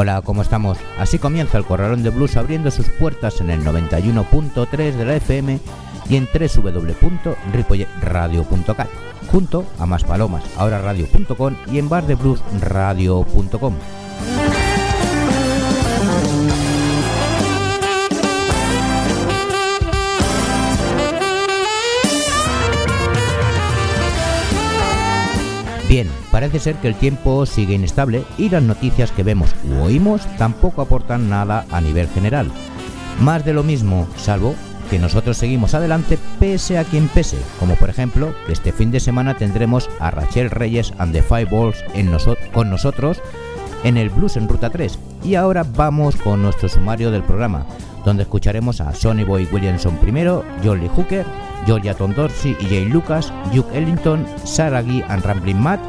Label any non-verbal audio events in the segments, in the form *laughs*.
Hola, ¿cómo estamos? Así comienza el Corralón de Blues abriendo sus puertas en el 91.3 de la FM y en www.ripolletradio.cat, junto a Más Palomas, ahora radio.com y en bardebluesradio.com. Bien, parece ser que el tiempo sigue inestable y las noticias que vemos u oímos tampoco aportan nada a nivel general. Más de lo mismo, salvo que nosotros seguimos adelante pese a quien pese, como por ejemplo que este fin de semana tendremos a Rachel Reyes and the Five Balls con nosotros en el Blues en Ruta 3. Y ahora vamos con nuestro sumario del programa, donde escucharemos a Sonny Boy Williamson primero, John Lee Hooker, Georgia Dorsey y Jay Lucas, Duke Ellington, Sarah Guy and Rambling Matt,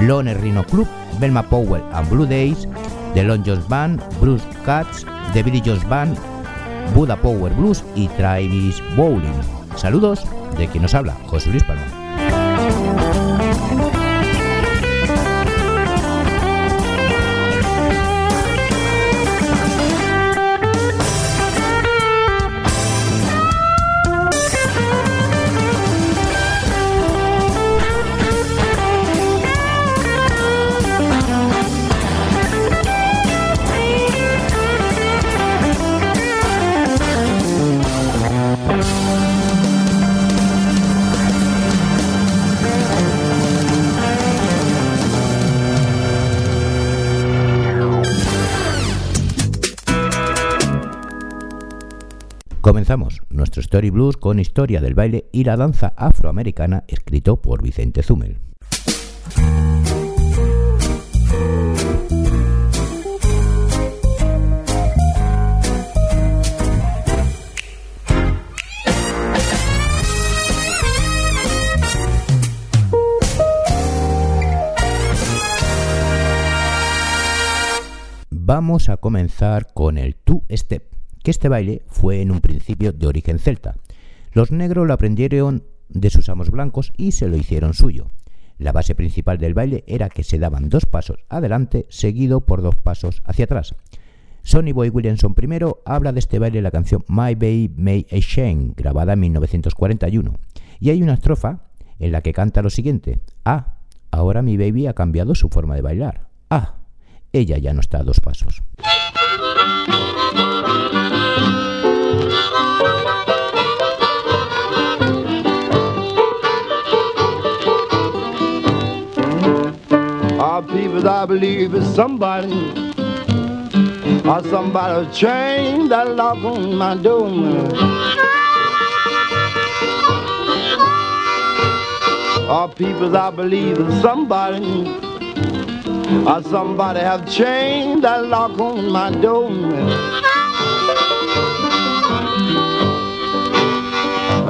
Lone Rhino Club, Belma Powell and Blue Days, The Lon Jones Band, Bruce Katz, The Billy Jones Band, Buda Power Blues y Travis Bowling. Saludos de quien nos habla, José Luis Palma. Comenzamos nuestro Story Blues con historia del baile y la danza afroamericana escrito por Vicente Zumel. Vamos a comenzar con el Two Step que este baile fue en un principio de origen celta. Los negros lo aprendieron de sus amos blancos y se lo hicieron suyo. La base principal del baile era que se daban dos pasos adelante seguido por dos pasos hacia atrás. Sonny Boy Williamson primero habla de este baile en la canción My Baby May a Shane, grabada en 1941. Y hay una estrofa en la que canta lo siguiente: Ah, ahora mi baby ha cambiado su forma de bailar. Ah, ella ya no está a dos pasos. People, I believe, is somebody or somebody chained that lock on my door. Our people, I believe, is somebody or somebody have chained that lock on my door.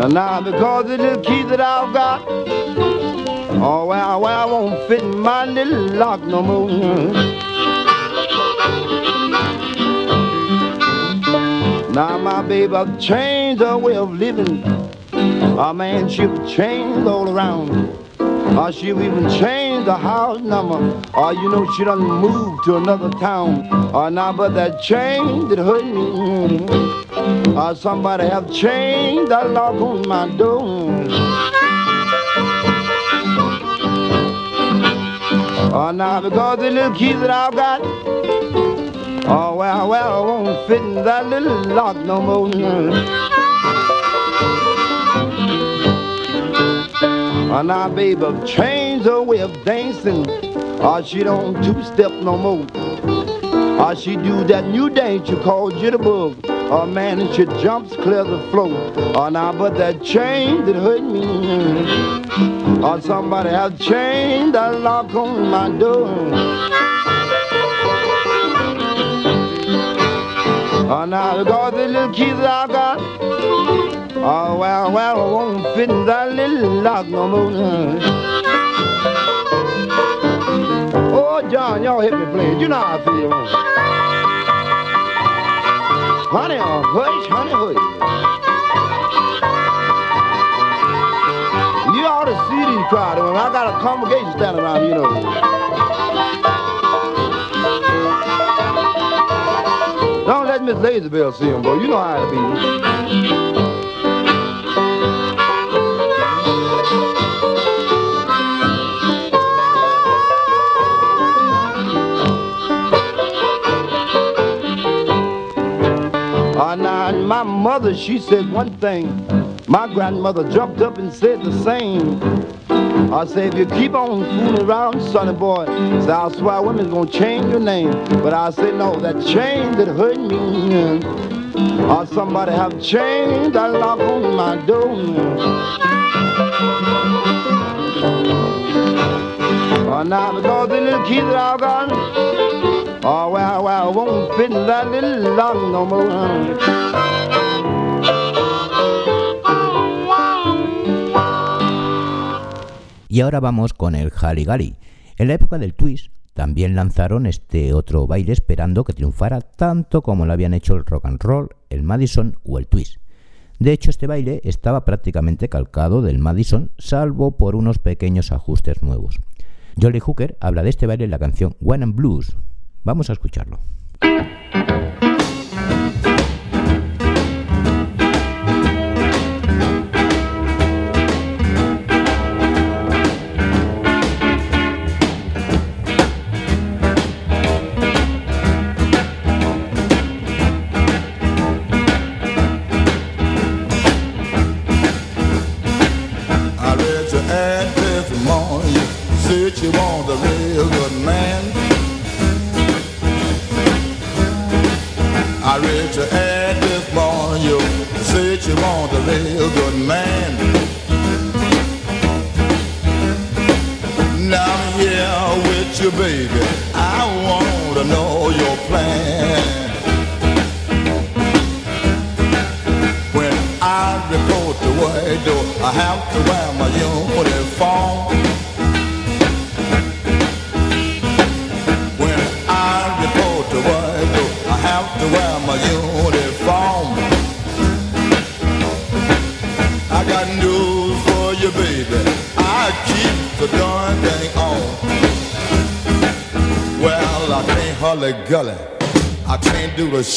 And now because of the key that I've got, oh well, well, I won't fit in my little lock no more. Now my baby I've changed her way of living. A man she'll change all around. Or she'll even change the house number. You know she done moved to another town. Or now but that change that hurt me. Somebody have changed that lock on my door. Oh, now because the little key that I've got, oh well, well, won't fit in that little lock no more. Oh, now, baby, change her way of dancing. Oh, she don't two-step no more. Oh, she do that new dance you call jitterbug. Or man, and she jumps clear the floor. Oh, now, but that chain that hurt me. Or somebody have chained that lock on my door. Oh, now, because the little keys I got, Oh, well, well, I won't fit in that little lock no more. Oh, John, y'all hit me playing. You know how I feel. Honey, hush, honey, hush. You ought to see these crowd. I got a congregation standing around, you know. Don't let Miss Lazyville see him, boy. You know how it be. Uh, my mother, she said one thing. My grandmother jumped up and said the same. I said, if you keep on fooling around, sonny boy, I swear women's gonna change your name. But I said, no, that chain that hurt me, or somebody have chained that lock on my door. Uh, now, because the little key that I've got, oh, well, well, won't fit in that little lock no more. Y ahora vamos con el Haligali. En la época del twist también lanzaron este otro baile esperando que triunfara tanto como lo habían hecho el rock and roll, el Madison o el twist. De hecho, este baile estaba prácticamente calcado del Madison, salvo por unos pequeños ajustes nuevos. Jolly Hooker habla de este baile en la canción One and Blues. Vamos a escucharlo. You want a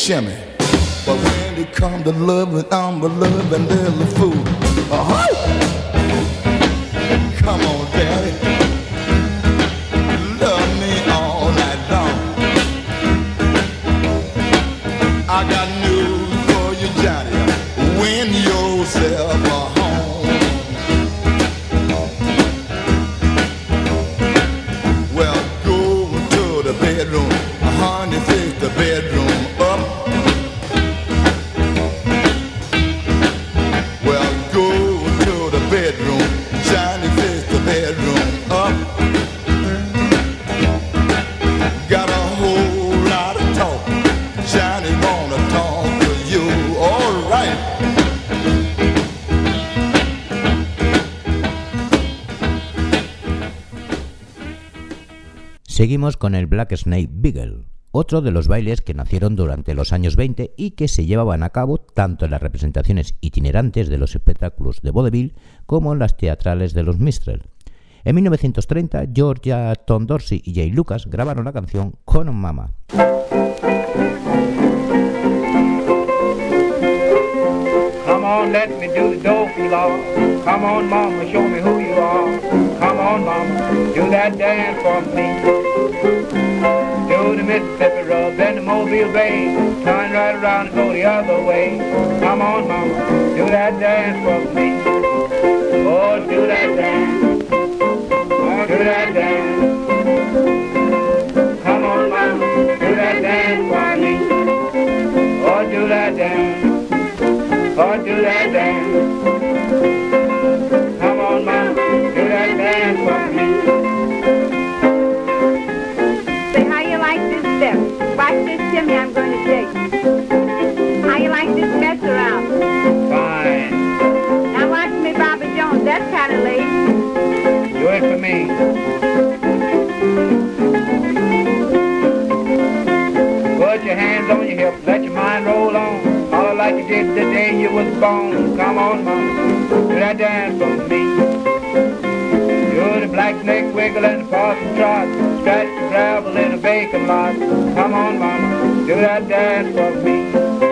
shimmy. But when it come to loving, I'm a loving little fool. Uh-huh. Seguimos con el Black Snake Beagle, otro de los bailes que nacieron durante los años 20 y que se llevaban a cabo tanto en las representaciones itinerantes de los espectáculos de vaudeville como en las teatrales de los Mistrel. En 1930, Georgia, Tom Dorsey y Jay Lucas grabaron la canción Con Mama. On, let me do the dopey law. Come on, mama, show me who you are. Come on, mama, do that dance for me. Do the Mississippi rub, then the Mobile Bay. Turn right around and go the other way. Come on, mama, do that dance for me. Oh, do that dance. Oh, do that dance. Put your hands on your hips, let your mind roll on. Follow like you did the day you was born. Come on, mama, do that dance for me. Do the black snake wiggle and the possum trot. Scratch the gravel in a vacant lot. Come on, mama, do that dance for me.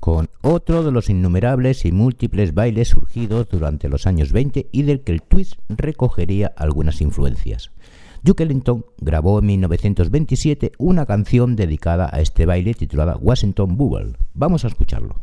con otro de los innumerables y múltiples bailes surgidos durante los años 20 y del que el twist recogería algunas influencias. Duke Ellington grabó en 1927 una canción dedicada a este baile titulada Washington Bubble. Vamos a escucharlo.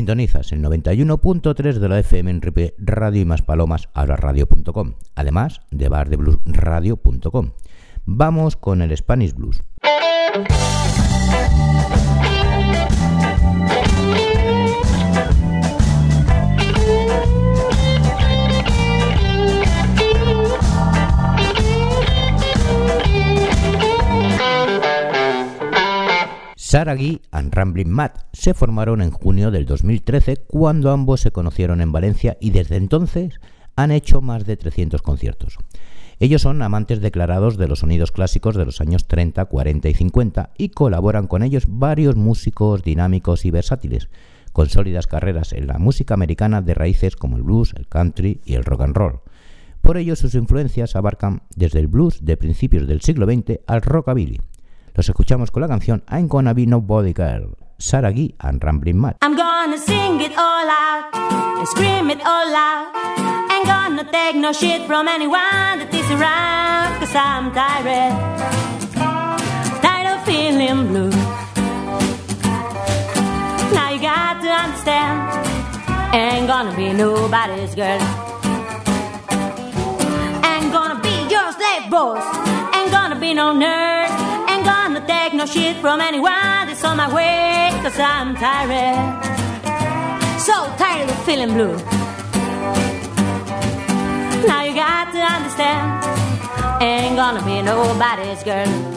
Sintonizas el 91.3 de la FM en Radio y más palomas, ahora radio.com, además de bardebluesradio.com. Vamos con el Spanish Blues. Sarah Guy and Rambling Matt se formaron en junio del 2013 cuando ambos se conocieron en Valencia y desde entonces han hecho más de 300 conciertos. Ellos son amantes declarados de los sonidos clásicos de los años 30, 40 y 50 y colaboran con ellos varios músicos dinámicos y versátiles, con sólidas carreras en la música americana de raíces como el blues, el country y el rock and roll. Por ello sus influencias abarcan desde el blues de principios del siglo XX al rockabilly, Escuchamos con la canción I'm Gonna Be Nobody Girl, Sarah Guy and Rambling Mad. I'm gonna sing it all out and scream it all out. Ain't gonna take no shit from anyone that is around, cause I'm tired. Tired of feeling blue. Now you got to understand, ain't gonna be nobody's girl. Ain't gonna be your slave boss. Ain't gonna be no nerd. No shit from anyone that's on my way. Cause I'm tired. So tired of feeling blue. Now you got to understand. Ain't gonna be nobody's girl.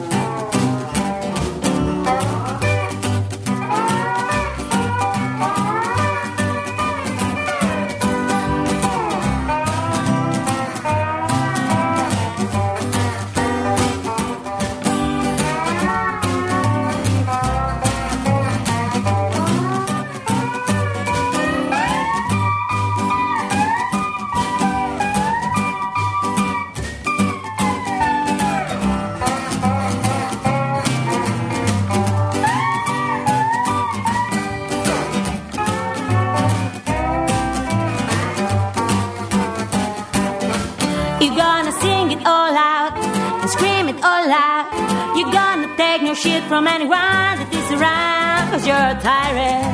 From anyone that is around. Cause you're tired.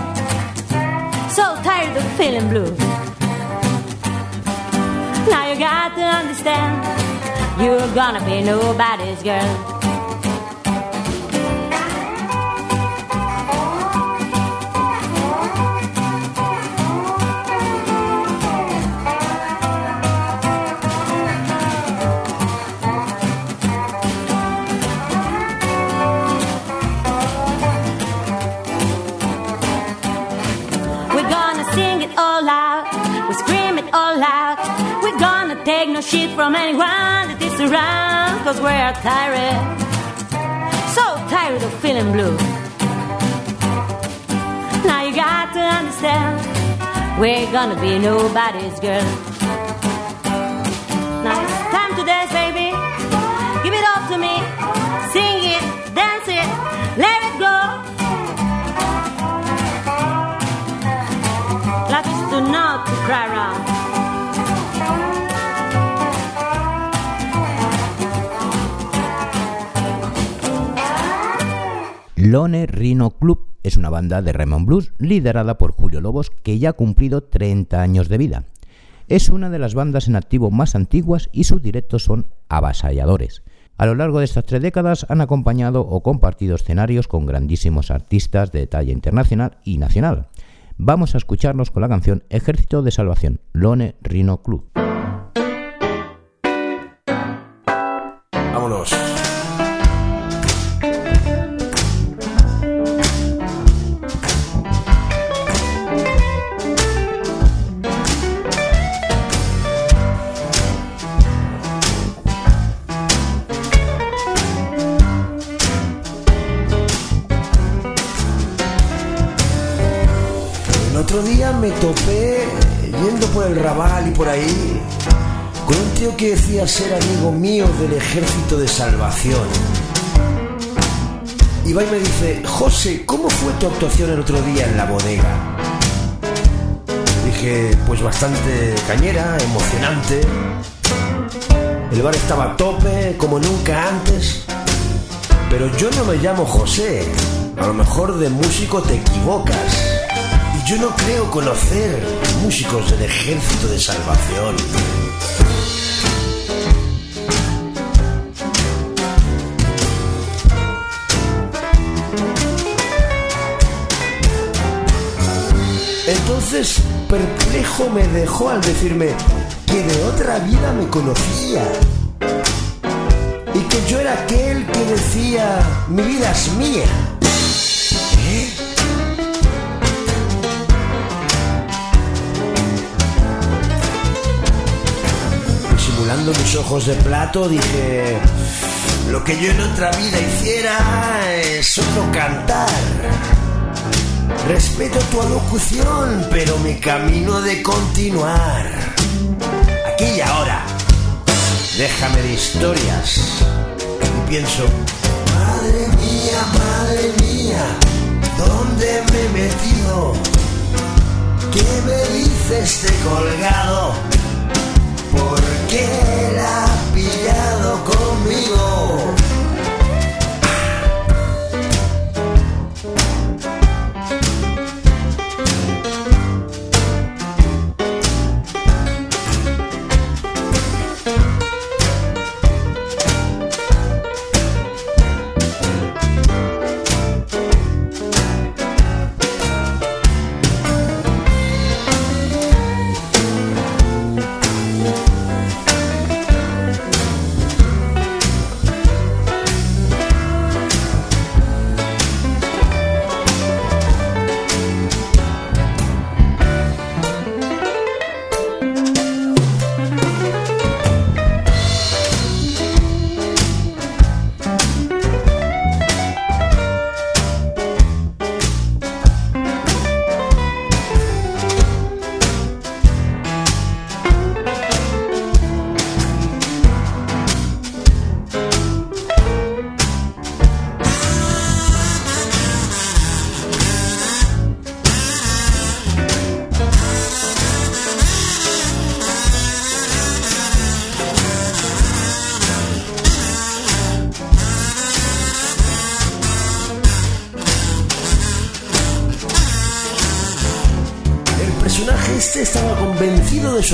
So tired of feeling blue. Now you got to understand. You're gonna be nobody's girl. Cause we're tired. So tired of feeling blue. Now you got to understand. We're gonna be nobody's girl. Lone Rhino Club es una banda de Raymond Blues liderada por Julio Lobos que ya ha cumplido 30 años de vida. Es una de las bandas en activo más antiguas y sus directos son avasalladores. A lo largo de estas tres décadas han acompañado o compartido escenarios con grandísimos artistas de talla internacional y nacional. Vamos a escucharnos con la canción Ejército de Salvación, Lone Rhino Club. Ser amigo mío del Ejército de Salvación. Y va y me dice, José, ¿cómo fue tu actuación el otro día en la bodega? Dije, pues bastante cañera, emocionante. El bar estaba a tope, como nunca antes. Pero yo no me llamo José. A lo mejor de músico te equivocas. Y Yo no creo conocer músicos del ejército de salvación. Entonces, perplejo me dejó al decirme que de otra vida me conocía. Y que yo era aquel que decía, mi vida es mía. ¿Eh? Simulando mis ojos de plato, dije, lo que yo en otra vida hiciera es otro cantar. Respeto tu alocución, pero mi camino de continuar. Aquí y ahora. Déjame de historias. Y pienso, madre mía, madre mía, ¿dónde me he metido? ¿Qué me dice este colgado? ¿Por qué la ha pillado conmigo?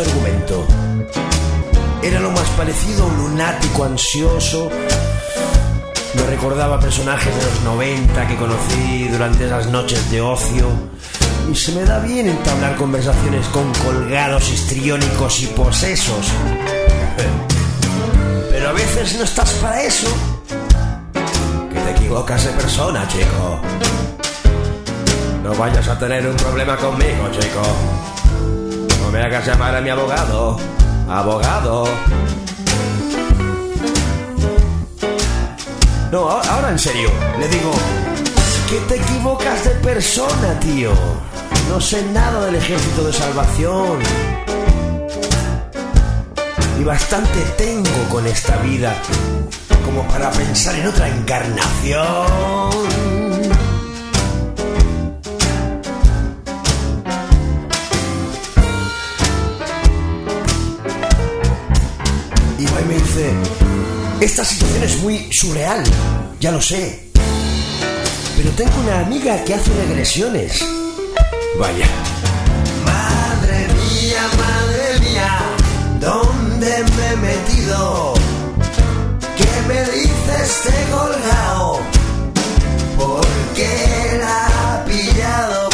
Argumento. Era lo más parecido a un lunático ansioso. Me recordaba personajes de los 90 que conocí durante esas noches de ocio. Y se me da bien entablar conversaciones con colgados histriónicos y posesos. *laughs* Pero a veces no estás para eso. Que te equivocas de persona, chico. No vayas a tener un problema conmigo, chico. Me hagas llamar a mi abogado. Abogado. No, ahora en serio. Le digo que te equivocas de persona, tío. No sé nada del ejército de salvación. Y bastante tengo con esta vida como para pensar en otra encarnación. Esta situación es muy surreal, ya lo sé. Pero tengo una amiga que hace regresiones. Vaya. Madre mía, madre mía, ¿dónde me he metido? ¿Qué me dice este colgado? ¿Por qué la ha pillado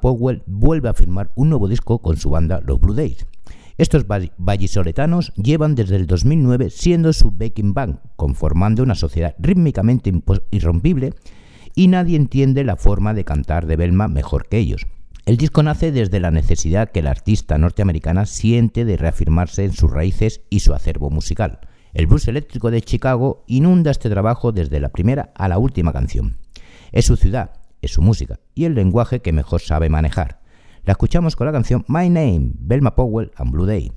Powell vuelve a firmar un nuevo disco con su banda Los Blue Days. Estos vallisoletanos llevan desde el 2009 siendo su backing band, conformando una sociedad rítmicamente irrompible y nadie entiende la forma de cantar de Belma mejor que ellos. El disco nace desde la necesidad que la artista norteamericana siente de reafirmarse en sus raíces y su acervo musical. El blues eléctrico de Chicago inunda este trabajo desde la primera a la última canción. Es su ciudad, es su música y el lenguaje que mejor sabe manejar. La escuchamos con la canción My Name, Belma Powell and Blue Day.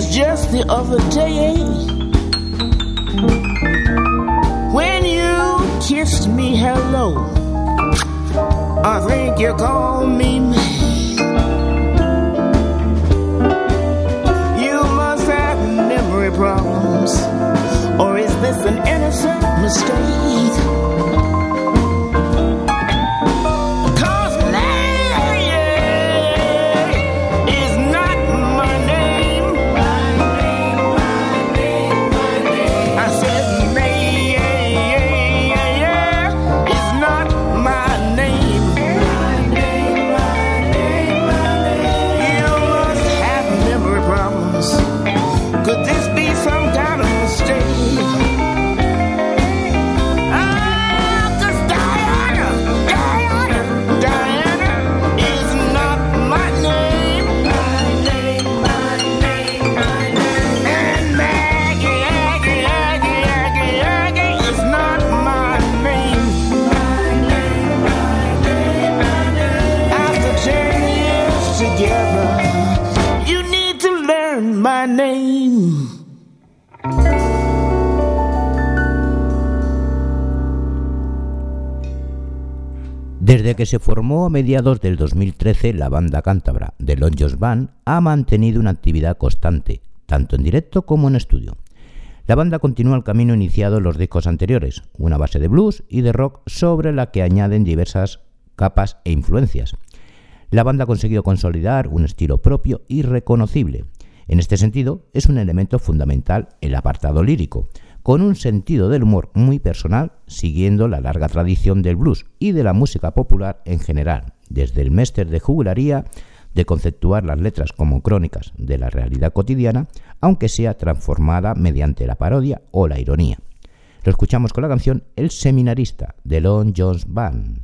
was just the other day when you kissed me hello. I think you called me mad. You must have memory problems, or is this an innocent mistake? Desde que se formó a mediados del 2013, la banda cántabra The Long John's Band ha mantenido una actividad constante, tanto en directo como en estudio. La banda continúa el camino iniciado en los discos anteriores, una base de blues y de rock sobre la que añaden diversas capas e influencias. La banda ha conseguido consolidar un estilo propio y reconocible. En este sentido, es un elemento fundamental el apartado lírico, con un sentido del humor muy personal, siguiendo la larga tradición del blues y de la música popular en general, desde el máster de jugularía de conceptuar las letras como crónicas de la realidad cotidiana, aunque sea transformada mediante la parodia o la ironía. Lo escuchamos con la canción El Seminarista de Lon Jones Band.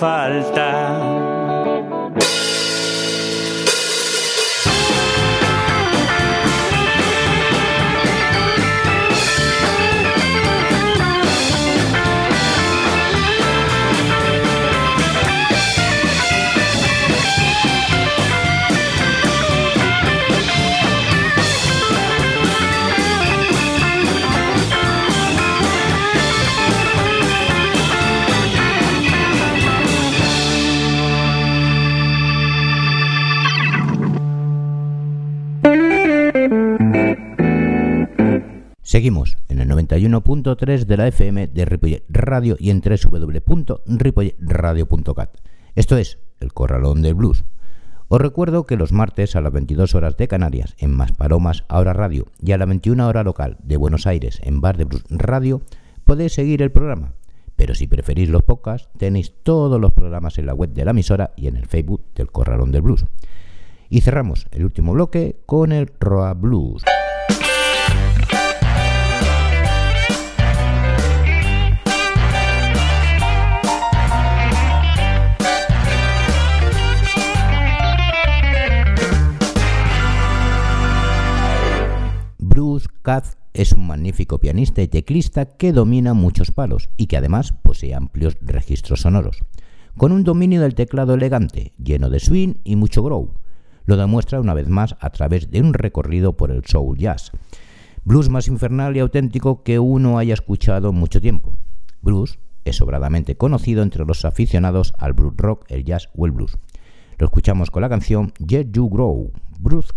Falta. 91.3 de la FM de Radio y en. Esto es El Corralón del Blues. Os recuerdo que los martes a las 22 horas de Canarias en Más Palomas Ahora Radio y a la 21 hora local de Buenos Aires en Bar de Blues Radio podéis seguir el programa. Pero si preferís los podcasts, tenéis todos los programas en la web de la emisora y en el Facebook del Corralón del Blues. Y cerramos el último bloque con el Roa Blues. Katz es un magnífico pianista y teclista que domina muchos palos y que además posee amplios registros sonoros, con un dominio del teclado elegante, lleno de swing y mucho grow. Lo demuestra una vez más a través de un recorrido por el soul jazz, blues más infernal y auténtico que uno haya escuchado mucho tiempo. Bruce es sobradamente conocido entre los aficionados al blues rock, el jazz o el blues. Lo escuchamos con la canción Jet You Grow, Bruce.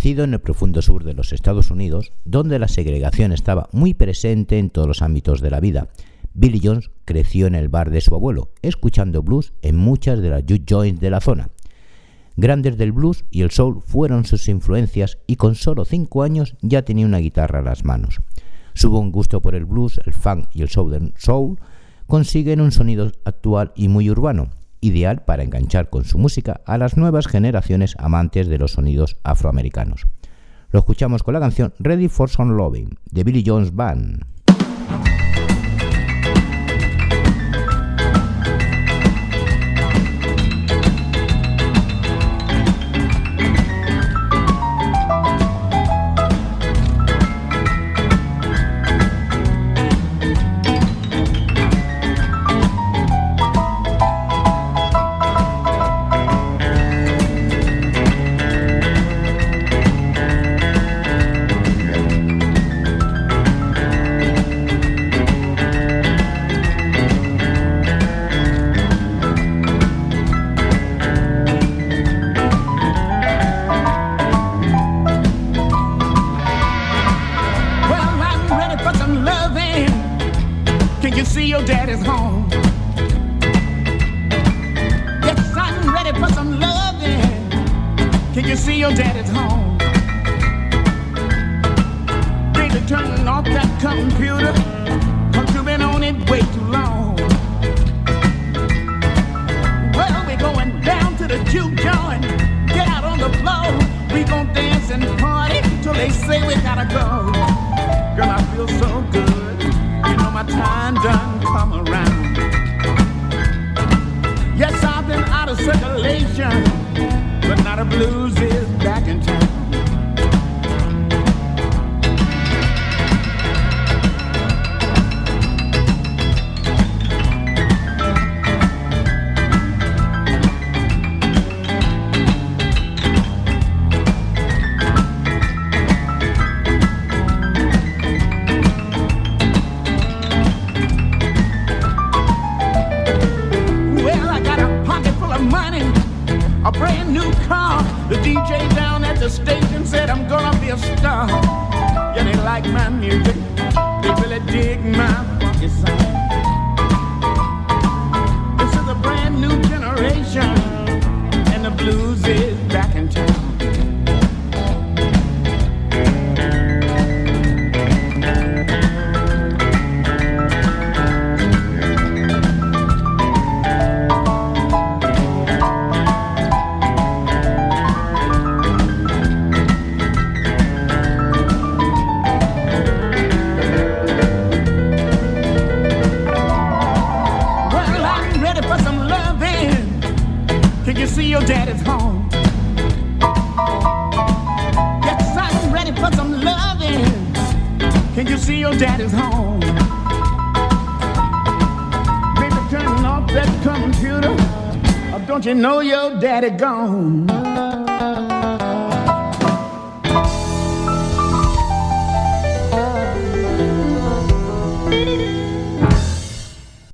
Nacido en el profundo sur de los Estados Unidos, donde la segregación estaba muy presente en todos los ámbitos de la vida, Billy Jones creció en el bar de su abuelo, escuchando blues en muchas de las juke joints de la zona. Grandes del blues y el soul fueron sus influencias y con solo cinco años ya tenía una guitarra a las manos. Su buen gusto por el blues, el funk y el southern soul consiguen un sonido actual y muy urbano, ideal para enganchar con su música a las nuevas generaciones amantes de los sonidos afroamericanos. Lo escuchamos con la canción Ready for Some Loving de Billy Jones Band.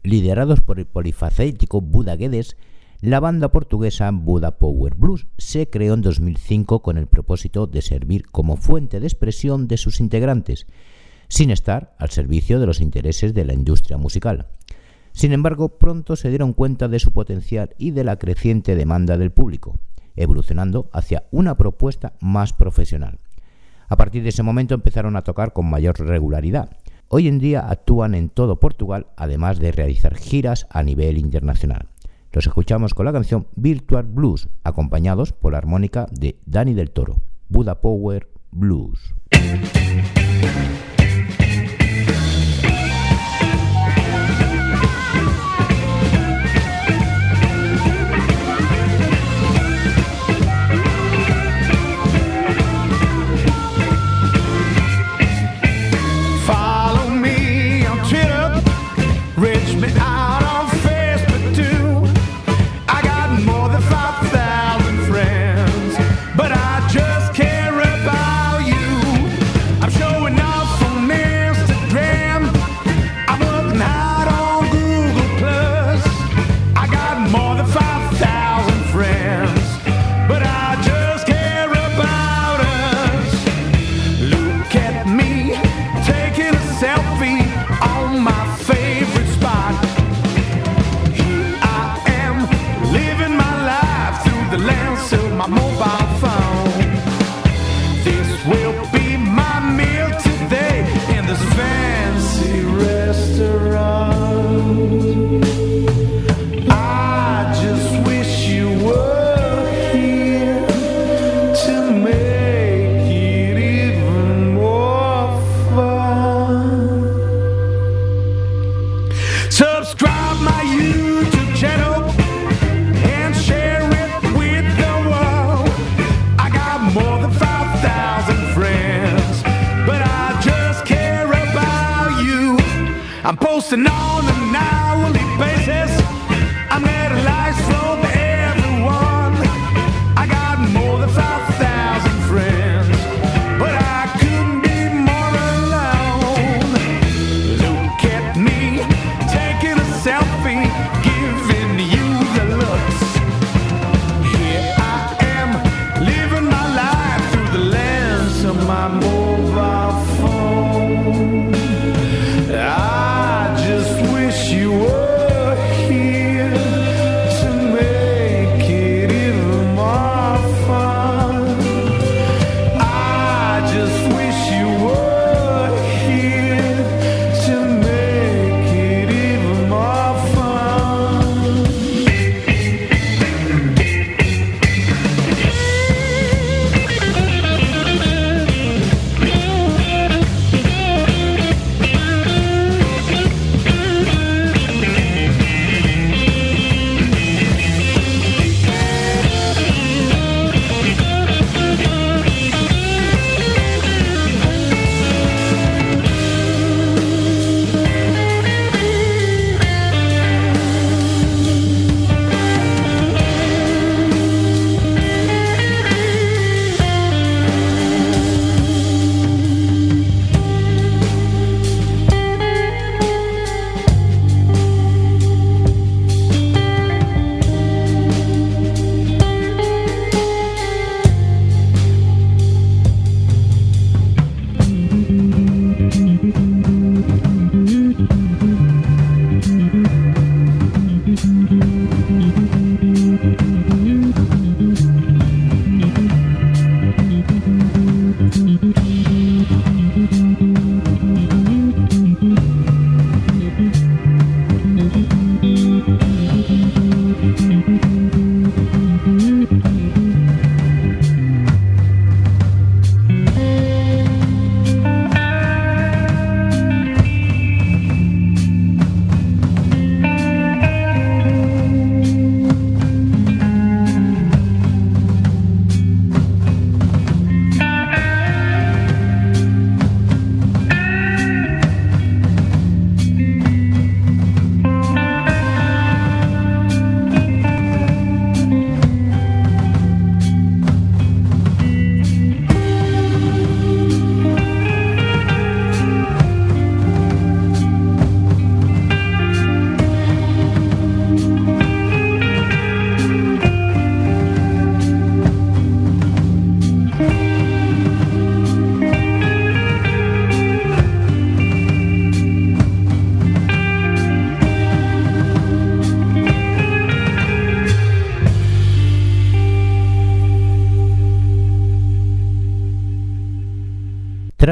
Liderados por el polifacético Buda Guedes, la banda portuguesa Buda Power Blues se creó en 2005 con el propósito de servir como fuente de expresión de sus integrantes, sin estar al servicio de los intereses de la industria musical. Sin embargo, pronto se dieron cuenta de su potencial y de la creciente demanda del público, evolucionando hacia una propuesta más profesional. A partir de ese momento empezaron a tocar con mayor regularidad. Hoy en día actúan en todo Portugal, además de realizar giras a nivel internacional. Los escuchamos con la canción Virtual Blues, acompañados por la armónica de Dani del Toro, Buda Power Blues.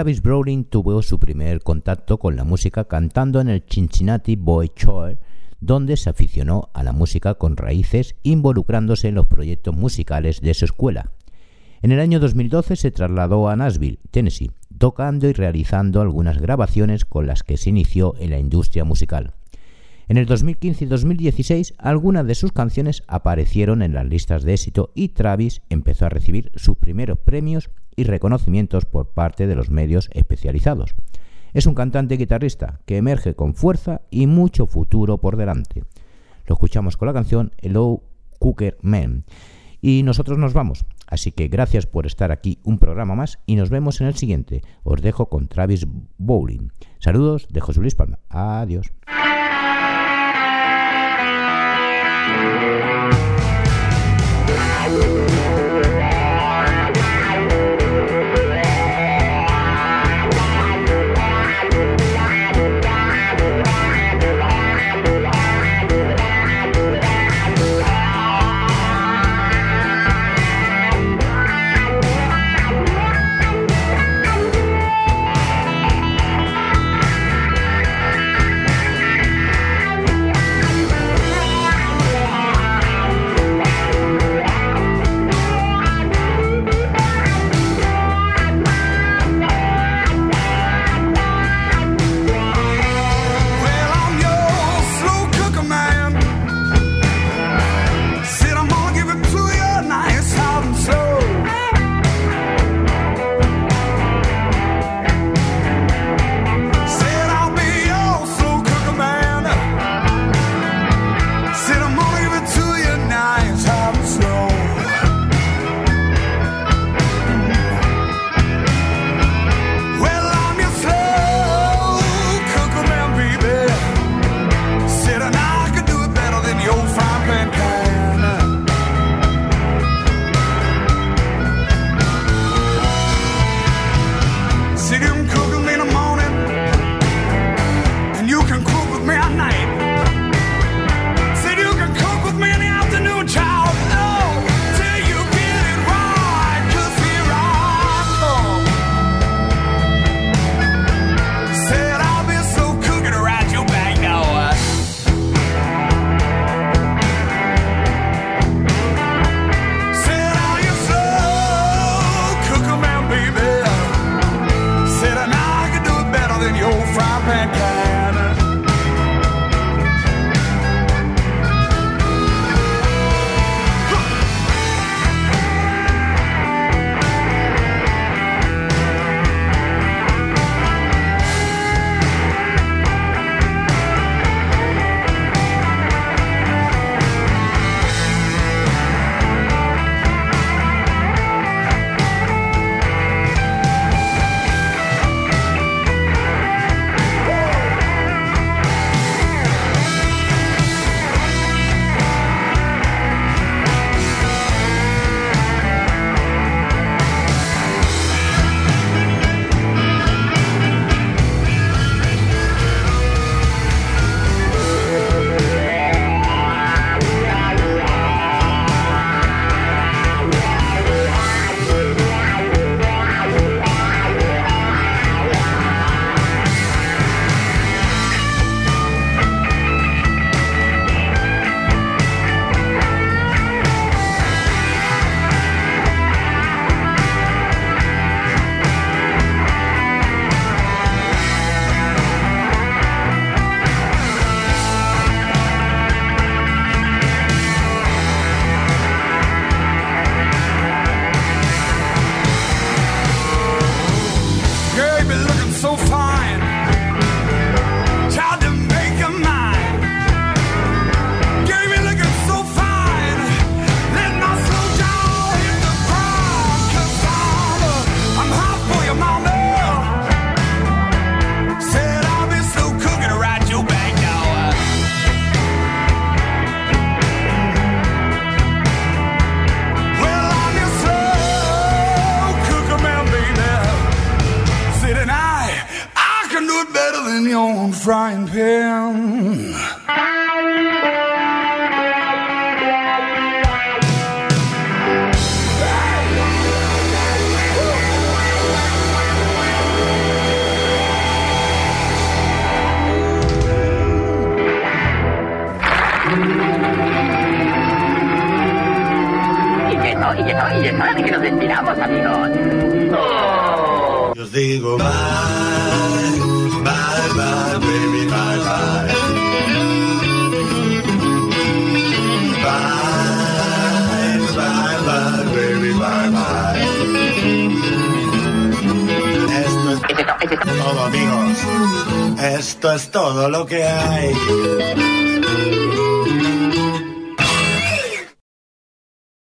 Travis Browning tuvo su primer contacto con la música cantando en el Cincinnati Boy Choir, donde se aficionó a la música con raíces involucrándose en los proyectos musicales de su escuela. En el año 2012 se trasladó a Nashville, Tennessee, tocando y realizando algunas grabaciones con las que se inició en la industria musical. En el 2015 y 2016 algunas de sus canciones aparecieron en las listas de éxito y Travis empezó a recibir sus primeros premios y reconocimientos por parte de los medios especializados. Es un cantante y guitarrista que emerge con fuerza y mucho futuro por delante. Lo escuchamos con la canción Hello Cooker Man. Y nosotros nos vamos. Así que gracias por estar aquí un programa más y nos vemos en el siguiente. Os dejo con Travis Bowling. Saludos de José Luis Palma. Adiós. Thank you.